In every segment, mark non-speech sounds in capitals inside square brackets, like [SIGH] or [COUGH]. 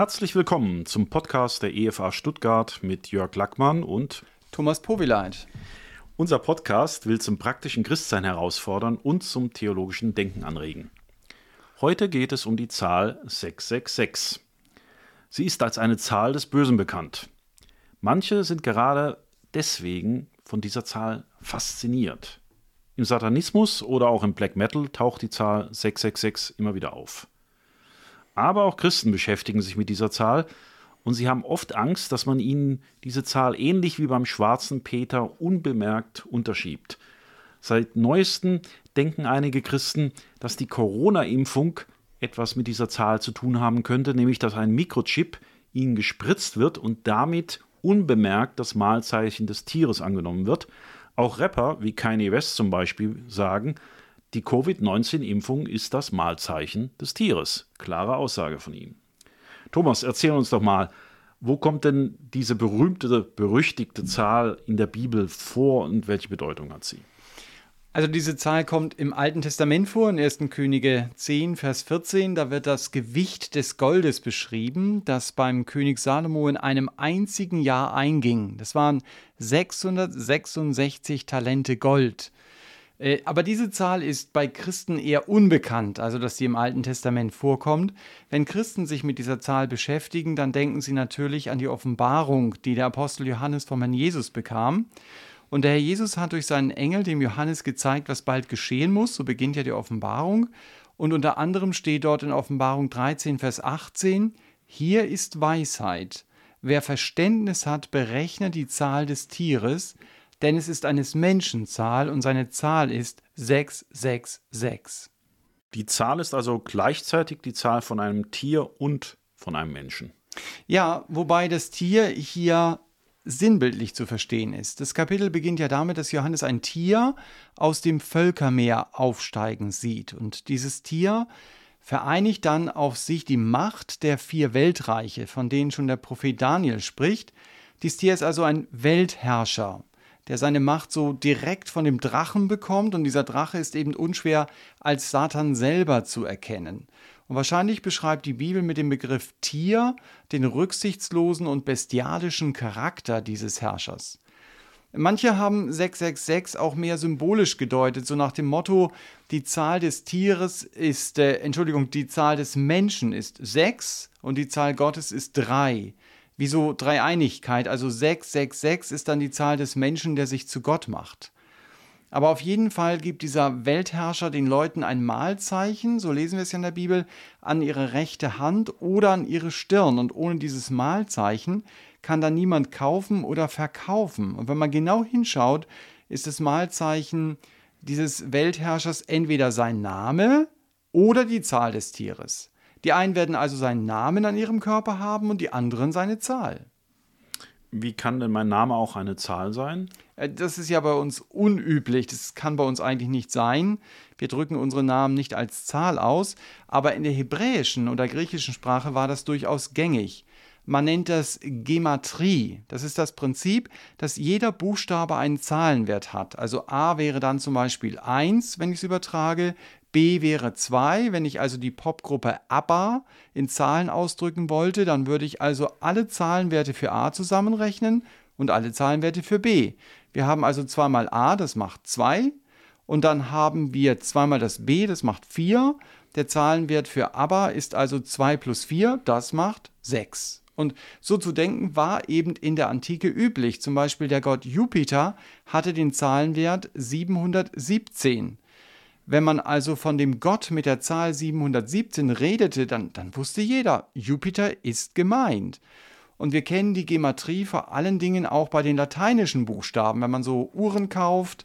Herzlich willkommen zum Podcast der EFA Stuttgart mit Jörg Lackmann und Thomas Powileit. Unser Podcast will zum praktischen Christsein herausfordern und zum theologischen Denken anregen. Heute geht es um die Zahl 666. Sie ist als eine Zahl des Bösen bekannt. Manche sind gerade deswegen von dieser Zahl fasziniert. Im Satanismus oder auch im Black Metal taucht die Zahl 666 immer wieder auf. Aber auch Christen beschäftigen sich mit dieser Zahl und sie haben oft Angst, dass man ihnen diese Zahl ähnlich wie beim schwarzen Peter unbemerkt unterschiebt. Seit neuestem denken einige Christen, dass die Corona-Impfung etwas mit dieser Zahl zu tun haben könnte, nämlich dass ein Mikrochip ihnen gespritzt wird und damit unbemerkt das Mahlzeichen des Tieres angenommen wird. Auch Rapper wie Kanye West zum Beispiel sagen, die Covid-19-Impfung ist das Mahlzeichen des Tieres. Klare Aussage von ihm. Thomas, erzähl uns doch mal, wo kommt denn diese berühmte, berüchtigte Zahl in der Bibel vor und welche Bedeutung hat sie? Also diese Zahl kommt im Alten Testament vor, in 1. Könige 10, Vers 14. Da wird das Gewicht des Goldes beschrieben, das beim König Salomo in einem einzigen Jahr einging. Das waren 666 Talente Gold. Äh, aber diese Zahl ist bei Christen eher unbekannt, also dass sie im Alten Testament vorkommt. Wenn Christen sich mit dieser Zahl beschäftigen, dann denken sie natürlich an die Offenbarung, die der Apostel Johannes vom Herrn Jesus bekam. Und der Herr Jesus hat durch seinen Engel dem Johannes gezeigt, was bald geschehen muss. So beginnt ja die Offenbarung. Und unter anderem steht dort in Offenbarung 13, Vers 18, hier ist Weisheit. Wer Verständnis hat, berechne die Zahl des Tieres, denn es ist eines Menschen Zahl und seine Zahl ist 666. Die Zahl ist also gleichzeitig die Zahl von einem Tier und von einem Menschen. Ja, wobei das Tier hier sinnbildlich zu verstehen ist. Das Kapitel beginnt ja damit, dass Johannes ein Tier aus dem Völkermeer aufsteigen sieht. Und dieses Tier vereinigt dann auf sich die Macht der vier Weltreiche, von denen schon der Prophet Daniel spricht. Dieses Tier ist also ein Weltherrscher, der seine Macht so direkt von dem Drachen bekommt. Und dieser Drache ist eben unschwer als Satan selber zu erkennen. Und wahrscheinlich beschreibt die Bibel mit dem Begriff Tier den rücksichtslosen und bestialischen Charakter dieses Herrschers. Manche haben 666 auch mehr symbolisch gedeutet, so nach dem Motto, die Zahl des Tieres ist, äh, Entschuldigung, die Zahl des Menschen ist 6 und die Zahl Gottes ist 3. Wieso Dreieinigkeit, also 666 ist dann die Zahl des Menschen, der sich zu Gott macht. Aber auf jeden Fall gibt dieser Weltherrscher den Leuten ein Mahlzeichen, so lesen wir es ja in der Bibel, an ihre rechte Hand oder an ihre Stirn. Und ohne dieses Mahlzeichen kann da niemand kaufen oder verkaufen. Und wenn man genau hinschaut, ist das Mahlzeichen dieses Weltherrschers entweder sein Name oder die Zahl des Tieres. Die einen werden also seinen Namen an ihrem Körper haben und die anderen seine Zahl. Wie kann denn mein Name auch eine Zahl sein? Äh, das ist ja bei uns unüblich. Das kann bei uns eigentlich nicht sein. Wir drücken unsere Namen nicht als Zahl aus. Aber in der hebräischen oder griechischen Sprache war das durchaus gängig. Man nennt das Gematrie. Das ist das Prinzip, dass jeder Buchstabe einen Zahlenwert hat. Also A wäre dann zum Beispiel 1, wenn ich es übertrage, B wäre 2. Wenn ich also die Popgruppe ABBA in Zahlen ausdrücken wollte, dann würde ich also alle Zahlenwerte für A zusammenrechnen und alle Zahlenwerte für B. Wir haben also zweimal A, das macht 2. Und dann haben wir zweimal das B, das macht 4. Der Zahlenwert für ABBA ist also 2 plus 4, das macht 6. Und so zu denken war eben in der Antike üblich. Zum Beispiel der Gott Jupiter hatte den Zahlenwert 717. Wenn man also von dem Gott mit der Zahl 717 redete, dann, dann wusste jeder, Jupiter ist gemeint. Und wir kennen die Gematrie vor allen Dingen auch bei den lateinischen Buchstaben. Wenn man so Uhren kauft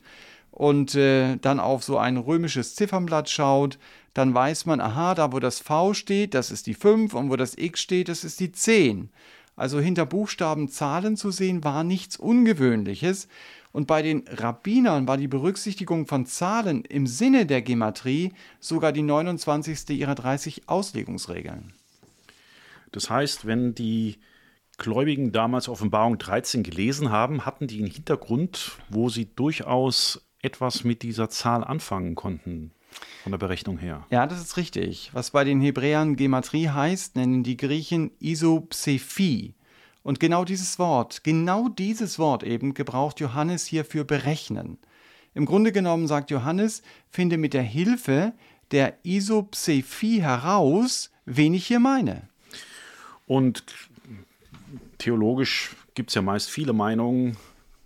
und äh, dann auf so ein römisches Ziffernblatt schaut, dann weiß man, aha, da wo das V steht, das ist die 5 und wo das X steht, das ist die 10. Also hinter Buchstaben Zahlen zu sehen, war nichts Ungewöhnliches. Und bei den Rabbinern war die Berücksichtigung von Zahlen im Sinne der Gematrie sogar die 29. ihrer 30 Auslegungsregeln. Das heißt, wenn die Gläubigen damals Offenbarung 13 gelesen haben, hatten die einen Hintergrund, wo sie durchaus etwas mit dieser Zahl anfangen konnten. von der Berechnung her. Ja, das ist richtig. Was bei den Hebräern Gematrie heißt, nennen die Griechen Isopsephie. Und genau dieses Wort, genau dieses Wort eben gebraucht Johannes hier für berechnen. Im Grunde genommen sagt Johannes, finde mit der Hilfe der Isopsephie heraus, wen ich hier meine. Und theologisch gibt es ja meist viele Meinungen.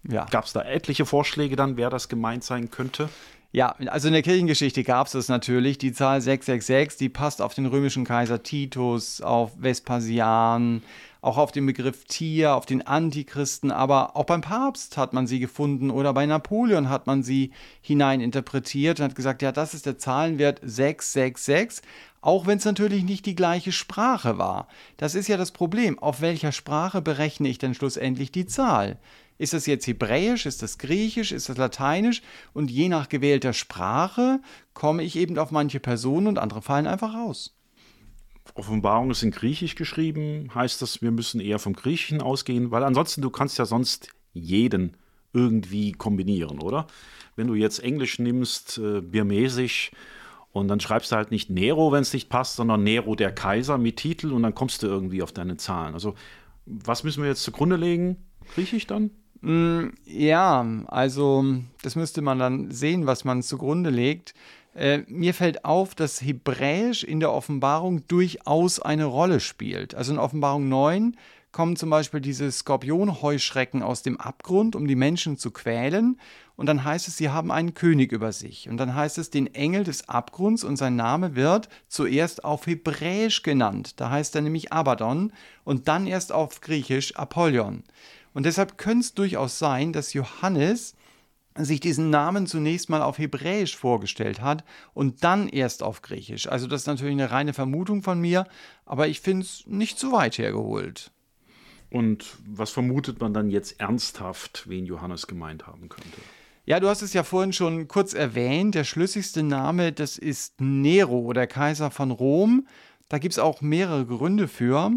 Ja. Gab es da etliche Vorschläge dann, wer das gemeint sein könnte? Ja, also in der Kirchengeschichte gab es das natürlich. Die Zahl 666, die passt auf den römischen Kaiser Titus, auf Vespasian, auch auf den Begriff Tier, auf den Antichristen, aber auch beim Papst hat man sie gefunden oder bei Napoleon hat man sie hineininterpretiert und hat gesagt, ja, das ist der Zahlenwert 666, auch wenn es natürlich nicht die gleiche Sprache war. Das ist ja das Problem. Auf welcher Sprache berechne ich denn schlussendlich die Zahl? Ist das jetzt Hebräisch, ist das Griechisch, ist das Lateinisch? Und je nach gewählter Sprache komme ich eben auf manche Personen und andere fallen einfach raus. Offenbarung ist in Griechisch geschrieben, heißt das, wir müssen eher vom Griechischen ausgehen, weil ansonsten du kannst ja sonst jeden irgendwie kombinieren, oder? Wenn du jetzt Englisch nimmst, äh, Birmesisch und dann schreibst du halt nicht Nero, wenn es nicht passt, sondern Nero der Kaiser mit Titel und dann kommst du irgendwie auf deine Zahlen. Also was müssen wir jetzt zugrunde legen? Griechisch dann? Mm, ja, also das müsste man dann sehen, was man zugrunde legt. Äh, mir fällt auf, dass Hebräisch in der Offenbarung durchaus eine Rolle spielt. Also in Offenbarung 9 kommen zum Beispiel diese Skorpionheuschrecken aus dem Abgrund, um die Menschen zu quälen. Und dann heißt es, sie haben einen König über sich. Und dann heißt es, den Engel des Abgrunds und sein Name wird zuerst auf Hebräisch genannt. Da heißt er nämlich Abaddon und dann erst auf Griechisch Apollyon. Und deshalb könnte es durchaus sein, dass Johannes sich diesen Namen zunächst mal auf Hebräisch vorgestellt hat und dann erst auf Griechisch. Also das ist natürlich eine reine Vermutung von mir, aber ich finde es nicht zu weit hergeholt. Und was vermutet man dann jetzt ernsthaft, wen Johannes gemeint haben könnte? Ja, du hast es ja vorhin schon kurz erwähnt. Der schlüssigste Name, das ist Nero, der Kaiser von Rom. Da gibt es auch mehrere Gründe für.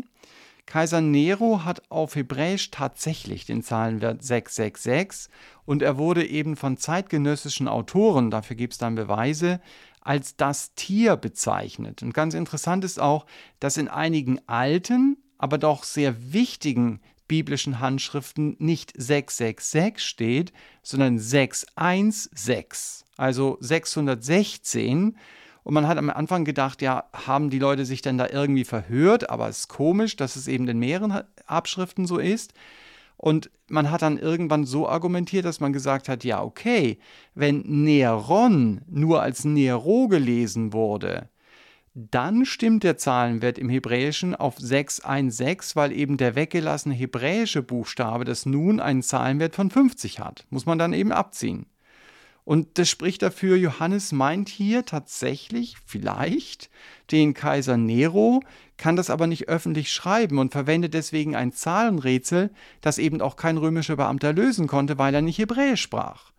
Kaiser Nero hat auf Hebräisch tatsächlich den Zahlenwert 666 und er wurde eben von zeitgenössischen Autoren, dafür gibt es dann Beweise, als das Tier bezeichnet. Und ganz interessant ist auch, dass in einigen alten, aber doch sehr wichtigen biblischen Handschriften nicht 666 steht, sondern 616, also 616 und man hat am Anfang gedacht, ja, haben die Leute sich denn da irgendwie verhört? Aber es ist komisch, dass es eben in mehreren Abschriften so ist. Und man hat dann irgendwann so argumentiert, dass man gesagt hat, ja, okay, wenn Neron nur als Nero gelesen wurde, dann stimmt der Zahlenwert im Hebräischen auf 616, weil eben der weggelassene hebräische Buchstabe das Nun einen Zahlenwert von 50 hat. Muss man dann eben abziehen. Und das spricht dafür, Johannes meint hier tatsächlich vielleicht den Kaiser Nero, kann das aber nicht öffentlich schreiben und verwendet deswegen ein Zahlenrätsel, das eben auch kein römischer Beamter lösen konnte, weil er nicht Hebräisch sprach.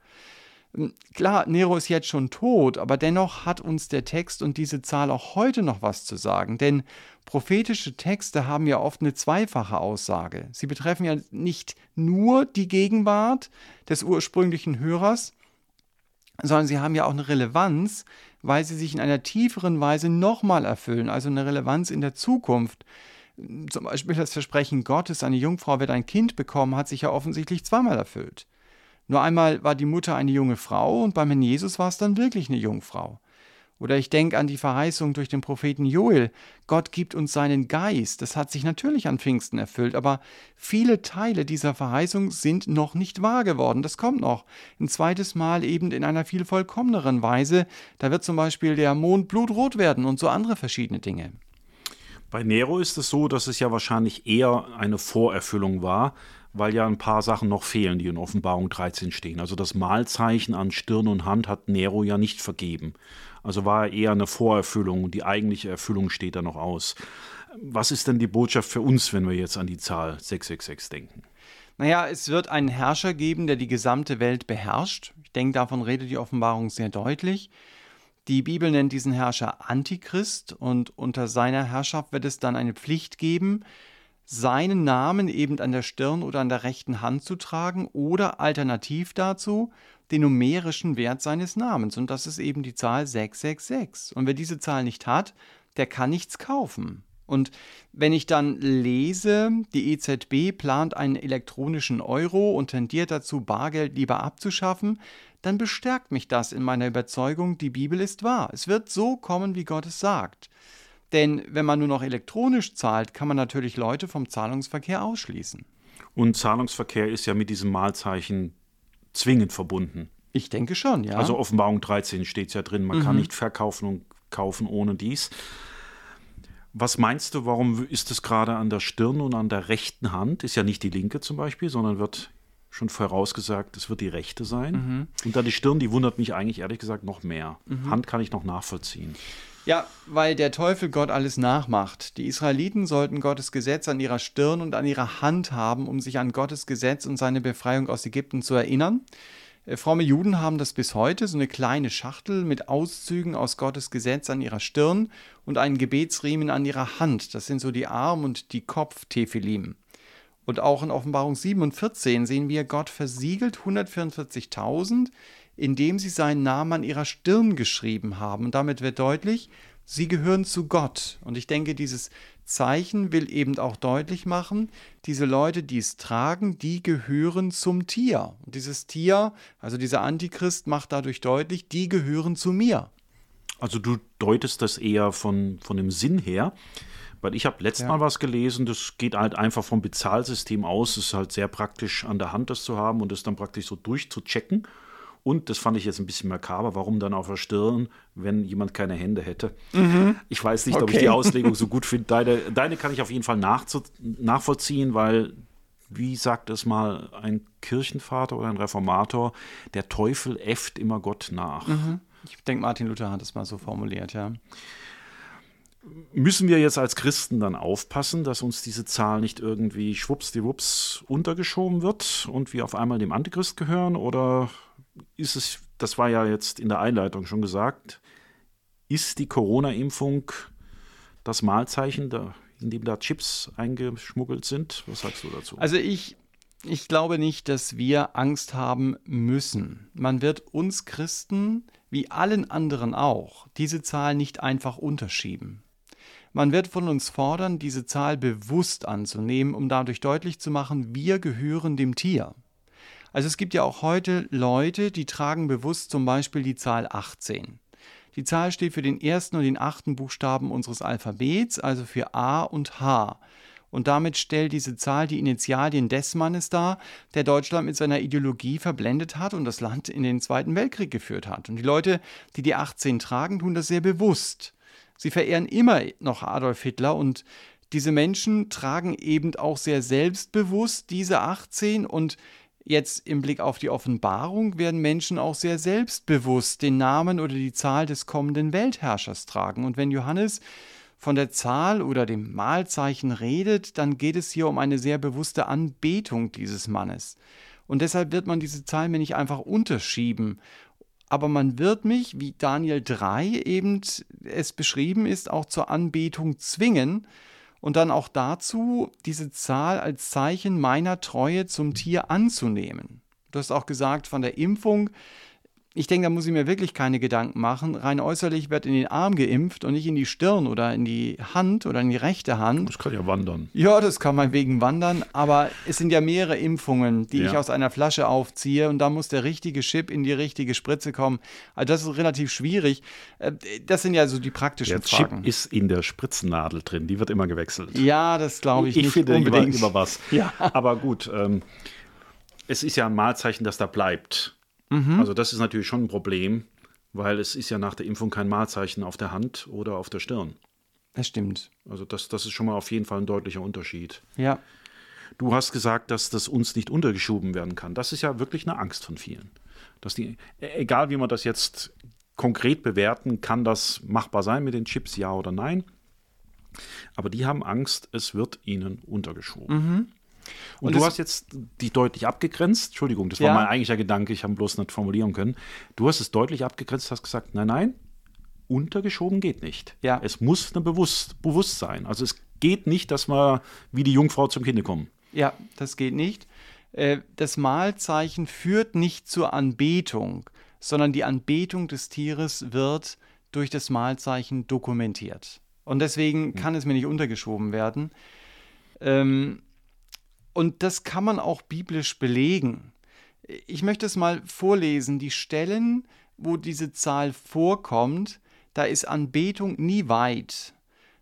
Hm, klar, Nero ist jetzt schon tot, aber dennoch hat uns der Text und diese Zahl auch heute noch was zu sagen, denn prophetische Texte haben ja oft eine zweifache Aussage. Sie betreffen ja nicht nur die Gegenwart des ursprünglichen Hörers, sondern sie haben ja auch eine Relevanz, weil sie sich in einer tieferen Weise nochmal erfüllen, also eine Relevanz in der Zukunft. Zum Beispiel das Versprechen Gottes, eine Jungfrau wird ein Kind bekommen, hat sich ja offensichtlich zweimal erfüllt. Nur einmal war die Mutter eine junge Frau und beim Herrn Jesus war es dann wirklich eine Jungfrau. Oder ich denke an die Verheißung durch den Propheten Joel. Gott gibt uns seinen Geist. Das hat sich natürlich an Pfingsten erfüllt, aber viele Teile dieser Verheißung sind noch nicht wahr geworden. Das kommt noch. Ein zweites Mal eben in einer viel vollkommeneren Weise. Da wird zum Beispiel der Mond blutrot werden und so andere verschiedene Dinge. Bei Nero ist es so, dass es ja wahrscheinlich eher eine Vorerfüllung war, weil ja ein paar Sachen noch fehlen, die in Offenbarung 13 stehen. Also das Malzeichen an Stirn und Hand hat Nero ja nicht vergeben. Also war eher eine Vorerfüllung. Die eigentliche Erfüllung steht da noch aus. Was ist denn die Botschaft für uns, wenn wir jetzt an die Zahl 666 denken? Naja, es wird einen Herrscher geben, der die gesamte Welt beherrscht. Ich denke, davon redet die Offenbarung sehr deutlich. Die Bibel nennt diesen Herrscher Antichrist und unter seiner Herrschaft wird es dann eine Pflicht geben, seinen Namen eben an der Stirn oder an der rechten Hand zu tragen oder alternativ dazu den numerischen Wert seines Namens. Und das ist eben die Zahl 666. Und wer diese Zahl nicht hat, der kann nichts kaufen. Und wenn ich dann lese, die EZB plant einen elektronischen Euro und tendiert dazu, Bargeld lieber abzuschaffen, dann bestärkt mich das in meiner Überzeugung, die Bibel ist wahr. Es wird so kommen, wie Gott es sagt. Denn wenn man nur noch elektronisch zahlt, kann man natürlich Leute vom Zahlungsverkehr ausschließen. Und Zahlungsverkehr ist ja mit diesem Malzeichen zwingend verbunden. Ich denke schon, ja. Also Offenbarung 13 steht es ja drin, man mhm. kann nicht verkaufen und kaufen ohne dies. Was meinst du, warum ist es gerade an der Stirn und an der rechten Hand? Ist ja nicht die linke zum Beispiel, sondern wird schon vorausgesagt, es wird die rechte sein. Mhm. Und dann die Stirn, die wundert mich eigentlich ehrlich gesagt noch mehr. Mhm. Hand kann ich noch nachvollziehen. Ja, weil der Teufel Gott alles nachmacht. Die Israeliten sollten Gottes Gesetz an ihrer Stirn und an ihrer Hand haben, um sich an Gottes Gesetz und seine Befreiung aus Ägypten zu erinnern. Äh, fromme Juden haben das bis heute, so eine kleine Schachtel mit Auszügen aus Gottes Gesetz an ihrer Stirn und einen Gebetsriemen an ihrer Hand. Das sind so die Arm- und die Kopftephilim. Und auch in Offenbarung 7 und 14 sehen wir, Gott versiegelt 144.000, indem sie seinen Namen an ihrer Stirn geschrieben haben. Und damit wird deutlich, sie gehören zu Gott. Und ich denke, dieses Zeichen will eben auch deutlich machen, diese Leute, die es tragen, die gehören zum Tier. Und dieses Tier, also dieser Antichrist, macht dadurch deutlich, die gehören zu mir. Also du deutest das eher von, von dem Sinn her. Weil ich habe letztes ja. Mal was gelesen, das geht halt einfach vom Bezahlsystem aus. Es ist halt sehr praktisch an der Hand, das zu haben und das dann praktisch so durchzuchecken. Und das fand ich jetzt ein bisschen makaber, warum dann auf der Stirn, wenn jemand keine Hände hätte. Mhm. Ich weiß nicht, okay. ob ich die Auslegung so gut finde. Deine, [LAUGHS] deine kann ich auf jeden Fall nachvollziehen, weil, wie sagt es mal ein Kirchenvater oder ein Reformator, der Teufel äfft immer Gott nach. Mhm. Ich denke, Martin Luther hat es mal so formuliert, ja. Müssen wir jetzt als Christen dann aufpassen, dass uns diese Zahl nicht irgendwie schwuppsdiwupps untergeschoben wird und wir auf einmal dem Antichrist gehören? Oder ist es, das war ja jetzt in der Einleitung schon gesagt, ist die Corona-Impfung das Malzeichen, da, in dem da Chips eingeschmuggelt sind? Was sagst du dazu? Also ich, ich glaube nicht, dass wir Angst haben müssen. Man wird uns Christen, wie allen anderen auch, diese Zahl nicht einfach unterschieben. Man wird von uns fordern, diese Zahl bewusst anzunehmen, um dadurch deutlich zu machen, wir gehören dem Tier. Also es gibt ja auch heute Leute, die tragen bewusst zum Beispiel die Zahl 18. Die Zahl steht für den ersten und den achten Buchstaben unseres Alphabets, also für A und H. Und damit stellt diese Zahl die Initialien des Mannes dar, der Deutschland mit seiner Ideologie verblendet hat und das Land in den Zweiten Weltkrieg geführt hat. Und die Leute, die die 18 tragen, tun das sehr bewusst. Sie verehren immer noch Adolf Hitler und diese Menschen tragen eben auch sehr selbstbewusst diese 18 und Jetzt im Blick auf die Offenbarung werden Menschen auch sehr selbstbewusst den Namen oder die Zahl des kommenden Weltherrschers tragen. Und wenn Johannes von der Zahl oder dem Malzeichen redet, dann geht es hier um eine sehr bewusste Anbetung dieses Mannes. Und deshalb wird man diese Zahl mir nicht einfach unterschieben aber man wird mich, wie Daniel 3 eben es beschrieben ist, auch zur Anbetung zwingen und dann auch dazu, diese Zahl als Zeichen meiner Treue zum Tier anzunehmen. Du hast auch gesagt, von der Impfung ich denke, da muss ich mir wirklich keine Gedanken machen. Rein äußerlich wird in den Arm geimpft und nicht in die Stirn oder in die Hand oder in die rechte Hand. Das kann ja wandern. Ja, das kann man wegen wandern, aber es sind ja mehrere Impfungen, die ja. ich aus einer Flasche aufziehe und da muss der richtige Chip in die richtige Spritze kommen. Also das ist relativ schwierig. Äh, das sind ja so die praktischen der Fragen. Chip ist in der Spritzennadel drin, die wird immer gewechselt. Ja, das glaube ich, ich nicht finde unbedingt. Immer, immer was. [LAUGHS] Ja. Aber gut, ähm, es ist ja ein Malzeichen, das da bleibt. Mhm. Also das ist natürlich schon ein Problem, weil es ist ja nach der Impfung kein Malzeichen auf der Hand oder auf der Stirn. Das stimmt. Also das, das ist schon mal auf jeden Fall ein deutlicher Unterschied. Ja. Du hast gesagt, dass das uns nicht untergeschoben werden kann. Das ist ja wirklich eine Angst von vielen. Dass die, e, egal wie man das jetzt konkret bewerten, kann das machbar sein mit den Chips, ja oder nein. Aber die haben Angst, es wird ihnen untergeschoben. Mhm. Und, und du hast jetzt die deutlich abgegrenzt. Entschuldigung, das war ja. mein eigentlicher Gedanke, ich habe bloß nicht formulieren können. Du hast es deutlich abgegrenzt, hast gesagt, nein, nein, untergeschoben geht nicht. Ja. Es muss ein Bewusst, Bewusstsein. Also es geht nicht, dass wir wie die Jungfrau zum Kinde kommen. Ja, das geht nicht. Äh, das Mahlzeichen führt nicht zur Anbetung, sondern die Anbetung des Tieres wird durch das Mahlzeichen dokumentiert. Und deswegen hm. kann es mir nicht untergeschoben werden. Ähm, und das kann man auch biblisch belegen. Ich möchte es mal vorlesen. Die Stellen, wo diese Zahl vorkommt, da ist Anbetung nie weit.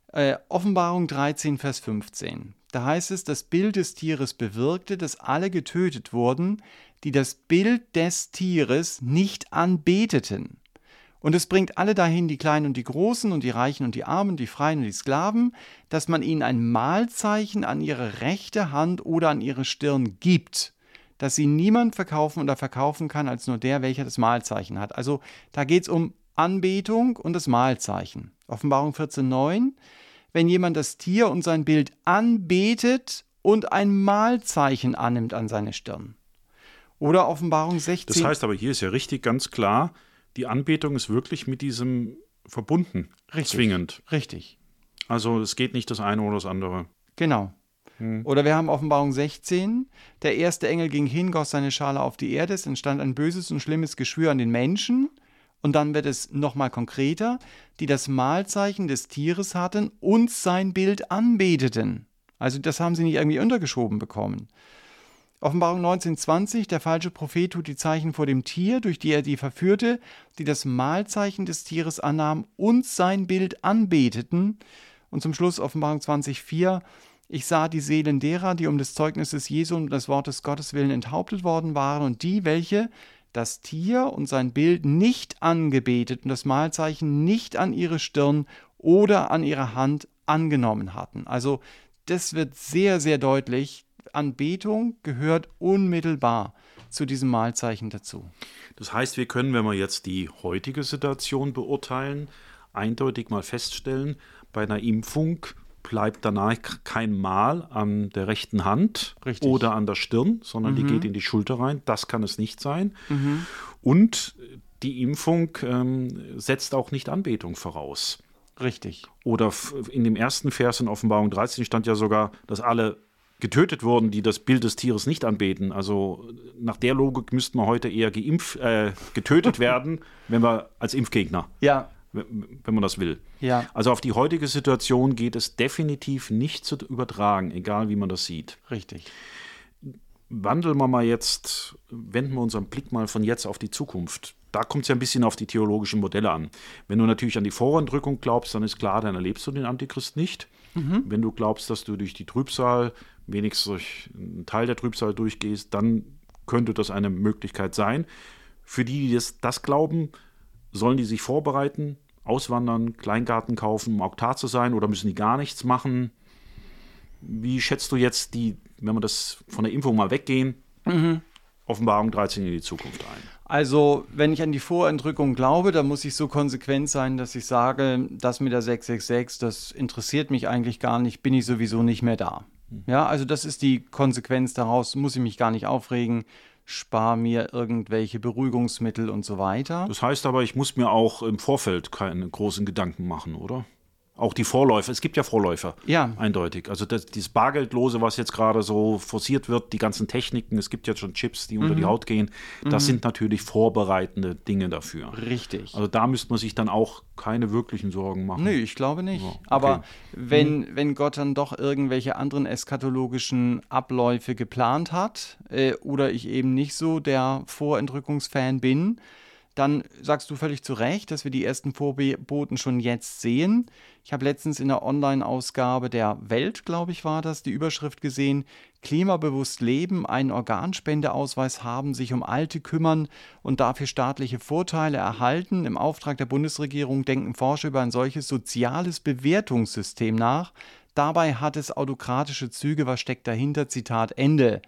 Äh, Offenbarung 13, Vers 15. Da heißt es, das Bild des Tieres bewirkte, dass alle getötet wurden, die das Bild des Tieres nicht anbeteten. Und es bringt alle dahin, die Kleinen und die Großen und die Reichen und die Armen, die Freien und die Sklaven, dass man ihnen ein Mahlzeichen an ihre rechte Hand oder an ihre Stirn gibt, dass sie niemand verkaufen oder verkaufen kann als nur der, welcher das Mahlzeichen hat. Also da geht es um Anbetung und das Mahlzeichen. Offenbarung 14,9. Wenn jemand das Tier und sein Bild anbetet und ein Mahlzeichen annimmt an seine Stirn. Oder Offenbarung 16. Das heißt aber, hier ist ja richtig ganz klar, die Anbetung ist wirklich mit diesem verbunden, richtig, zwingend. Richtig. Also es geht nicht das eine oder das andere. Genau. Hm. Oder wir haben Offenbarung 16. Der erste Engel ging hin, goss seine Schale auf die Erde, es entstand ein böses und schlimmes Geschwür an den Menschen. Und dann wird es nochmal konkreter, die das Mahlzeichen des Tieres hatten und sein Bild anbeteten. Also das haben sie nicht irgendwie untergeschoben bekommen. Offenbarung 19,20, der falsche Prophet tut die Zeichen vor dem Tier, durch die er die verführte, die das Mahlzeichen des Tieres annahmen und sein Bild anbeteten. Und zum Schluss Offenbarung 20,4, ich sah die Seelen derer, die um des Zeugnisses Jesu und des Wortes Gottes willen enthauptet worden waren, und die, welche das Tier und sein Bild nicht angebetet und das Mahlzeichen nicht an ihre Stirn oder an ihre Hand angenommen hatten. Also das wird sehr, sehr deutlich, Anbetung gehört unmittelbar zu diesem Mahlzeichen dazu. Das heißt, wir können, wenn wir jetzt die heutige Situation beurteilen, eindeutig mal feststellen, bei einer Impfung bleibt danach kein Mal an der rechten Hand Richtig. oder an der Stirn, sondern mhm. die geht in die Schulter rein. Das kann es nicht sein. Mhm. Und die Impfung ähm, setzt auch nicht Anbetung voraus. Richtig. Oder in dem ersten Vers in Offenbarung 13 stand ja sogar, dass alle getötet wurden, die das Bild des Tieres nicht anbeten. Also nach der Logik müssten wir heute eher geimpft, äh, getötet [LAUGHS] werden, wenn wir als Impfgegner. Ja. Wenn man das will. Ja. Also auf die heutige Situation geht es definitiv nicht zu übertragen, egal wie man das sieht. Richtig. Wandeln wir mal jetzt, wenden wir unseren Blick mal von jetzt auf die Zukunft. Da kommt es ja ein bisschen auf die theologischen Modelle an. Wenn du natürlich an die Vorentrückung glaubst, dann ist klar, dann erlebst du den Antichrist nicht. Mhm. Wenn du glaubst, dass du durch die Trübsal wenigstens durch einen Teil der Trübsal durchgehst, dann könnte das eine Möglichkeit sein. Für die, die das, das glauben, sollen die sich vorbereiten, auswandern, Kleingarten kaufen, um Auktar zu sein oder müssen die gar nichts machen? Wie schätzt du jetzt die, wenn wir das von der Impfung mal weggehen, mhm. Offenbarung 13 in die Zukunft ein? Also, wenn ich an die Vorentrückung glaube, dann muss ich so konsequent sein, dass ich sage, das mit der 666, das interessiert mich eigentlich gar nicht, bin ich sowieso nicht mehr da. Ja, also das ist die Konsequenz daraus, muss ich mich gar nicht aufregen, spare mir irgendwelche Beruhigungsmittel und so weiter. Das heißt aber, ich muss mir auch im Vorfeld keine großen Gedanken machen, oder? Auch die Vorläufer, es gibt ja Vorläufer, ja. eindeutig. Also das, dieses Bargeldlose, was jetzt gerade so forciert wird, die ganzen Techniken, es gibt jetzt schon Chips, die unter die mhm. Haut gehen, das mhm. sind natürlich vorbereitende Dinge dafür. Richtig. Also da müsste man sich dann auch keine wirklichen Sorgen machen. Nö, ich glaube nicht. Ja, okay. Aber wenn, mhm. wenn Gott dann doch irgendwelche anderen eschatologischen Abläufe geplant hat äh, oder ich eben nicht so der Vorentrückungsfan bin, dann sagst du völlig zu Recht, dass wir die ersten Vorboten schon jetzt sehen. Ich habe letztens in der Online-Ausgabe der Welt, glaube ich, war das, die Überschrift gesehen: Klimabewusst leben, einen Organspendeausweis haben, sich um Alte kümmern und dafür staatliche Vorteile erhalten. Im Auftrag der Bundesregierung denken Forscher über ein solches soziales Bewertungssystem nach. Dabei hat es autokratische Züge. Was steckt dahinter? Zitat Ende.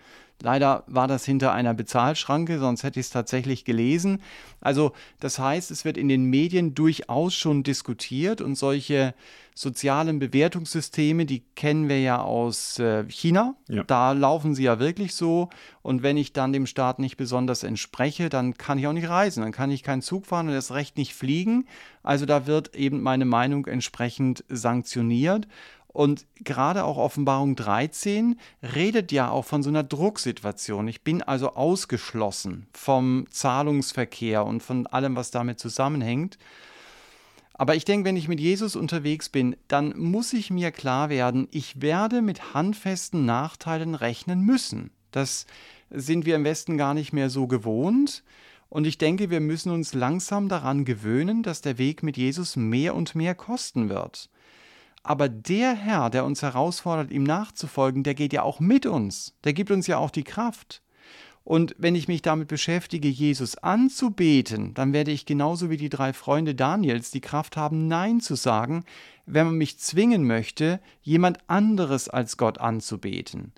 Leider war das hinter einer Bezahlschranke, sonst hätte ich es tatsächlich gelesen. Also das heißt, es wird in den Medien durchaus schon diskutiert und solche sozialen Bewertungssysteme, die kennen wir ja aus äh, China. Ja. Da laufen sie ja wirklich so. Und wenn ich dann dem Staat nicht besonders entspreche, dann kann ich auch nicht reisen, dann kann ich keinen Zug fahren und das Recht nicht fliegen. Also da wird eben meine Meinung entsprechend sanktioniert. Und gerade auch Offenbarung 13 redet ja auch von so einer Drucksituation. Ich bin also ausgeschlossen vom Zahlungsverkehr und von allem, was damit zusammenhängt. Aber ich denke, wenn ich mit Jesus unterwegs bin, dann muss ich mir klar werden, ich werde mit handfesten Nachteilen rechnen müssen. Das sind wir im Westen gar nicht mehr so gewohnt. Und ich denke, wir müssen uns langsam daran gewöhnen, dass der Weg mit Jesus mehr und mehr kosten wird. Aber der Herr, der uns herausfordert, ihm nachzufolgen, der geht ja auch mit uns. Der gibt uns ja auch die Kraft. Und wenn ich mich damit beschäftige, Jesus anzubeten, dann werde ich genauso wie die drei Freunde Daniels die Kraft haben, Nein zu sagen, wenn man mich zwingen möchte, jemand anderes als Gott anzubeten.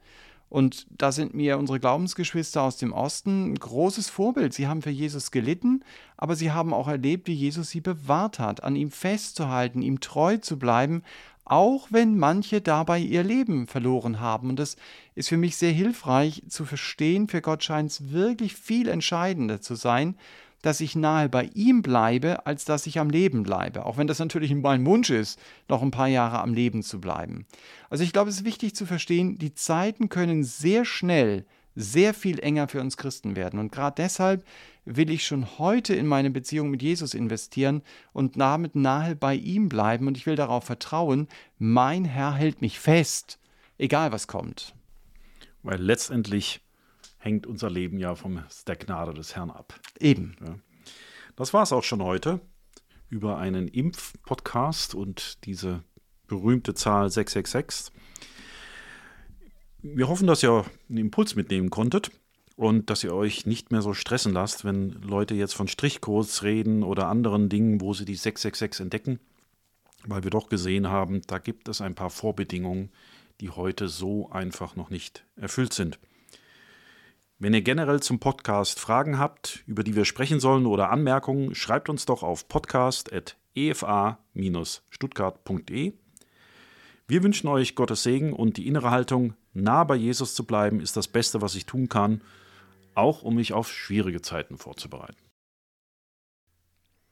Und da sind mir unsere Glaubensgeschwister aus dem Osten ein großes Vorbild. Sie haben für Jesus gelitten, aber sie haben auch erlebt, wie Jesus sie bewahrt hat, an ihm festzuhalten, ihm treu zu bleiben, auch wenn manche dabei ihr Leben verloren haben. Und das ist für mich sehr hilfreich zu verstehen. Für Gott scheint es wirklich viel entscheidender zu sein, dass ich nahe bei ihm bleibe, als dass ich am Leben bleibe. Auch wenn das natürlich [LAUGHS] mein Wunsch ist, noch ein paar Jahre am Leben zu bleiben. Also ich glaube, es ist wichtig zu verstehen, die Zeiten können sehr schnell sehr viel enger für uns Christen werden. Und gerade deshalb will ich schon heute in meine Beziehung mit Jesus investieren und damit nahe bei ihm bleiben. Und ich will darauf vertrauen, mein Herr hält mich fest, egal was kommt. Weil letztendlich hängt unser Leben ja vom der Gnade des Herrn ab. Eben. Ja. Das war es auch schon heute über einen Impf-Podcast und diese berühmte Zahl 666. Wir hoffen, dass ihr einen Impuls mitnehmen konntet und dass ihr euch nicht mehr so stressen lasst, wenn Leute jetzt von Strichcodes reden oder anderen Dingen, wo sie die 666 entdecken, weil wir doch gesehen haben, da gibt es ein paar Vorbedingungen, die heute so einfach noch nicht erfüllt sind. Wenn ihr generell zum Podcast Fragen habt, über die wir sprechen sollen oder Anmerkungen, schreibt uns doch auf podcast.efa-stuttgart.de. Wir wünschen euch Gottes Segen und die innere Haltung, nah bei Jesus zu bleiben, ist das Beste, was ich tun kann, auch um mich auf schwierige Zeiten vorzubereiten.